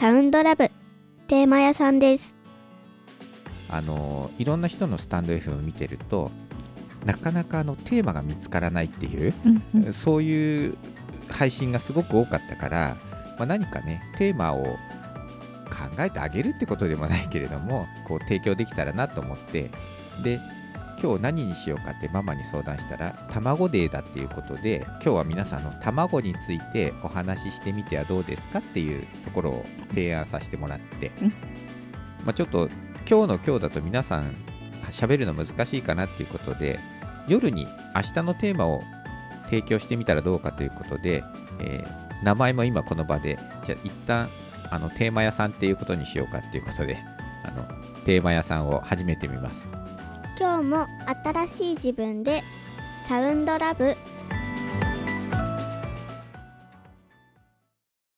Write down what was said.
サウンドラブテーマ屋さんです。あのいろんな人のスタンド FM を見てるとなかなかあのテーマが見つからないっていう、うんうん。そういう配信がすごく多かったから、まあ、何かねテーマを考えてあげるってことでもないけれどもこう提供できたらなと思ってで今日何にしようかってママに相談したら卵デーだっていうことで今日は皆さんの卵についてお話ししてみてはどうですかっていうところを提案させてもらって、うん。まあ、ちょっと今日の今日だと皆さん喋るの難しいかなっていうことで夜に明日のテーマを提供してみたらどうかということで、えー名前も今この場でじゃあ一旦あのテーマ屋さんっていうことにしようかっていうことであのテーマ屋さんを始めてみます今日も新しい自分でサウンドラブ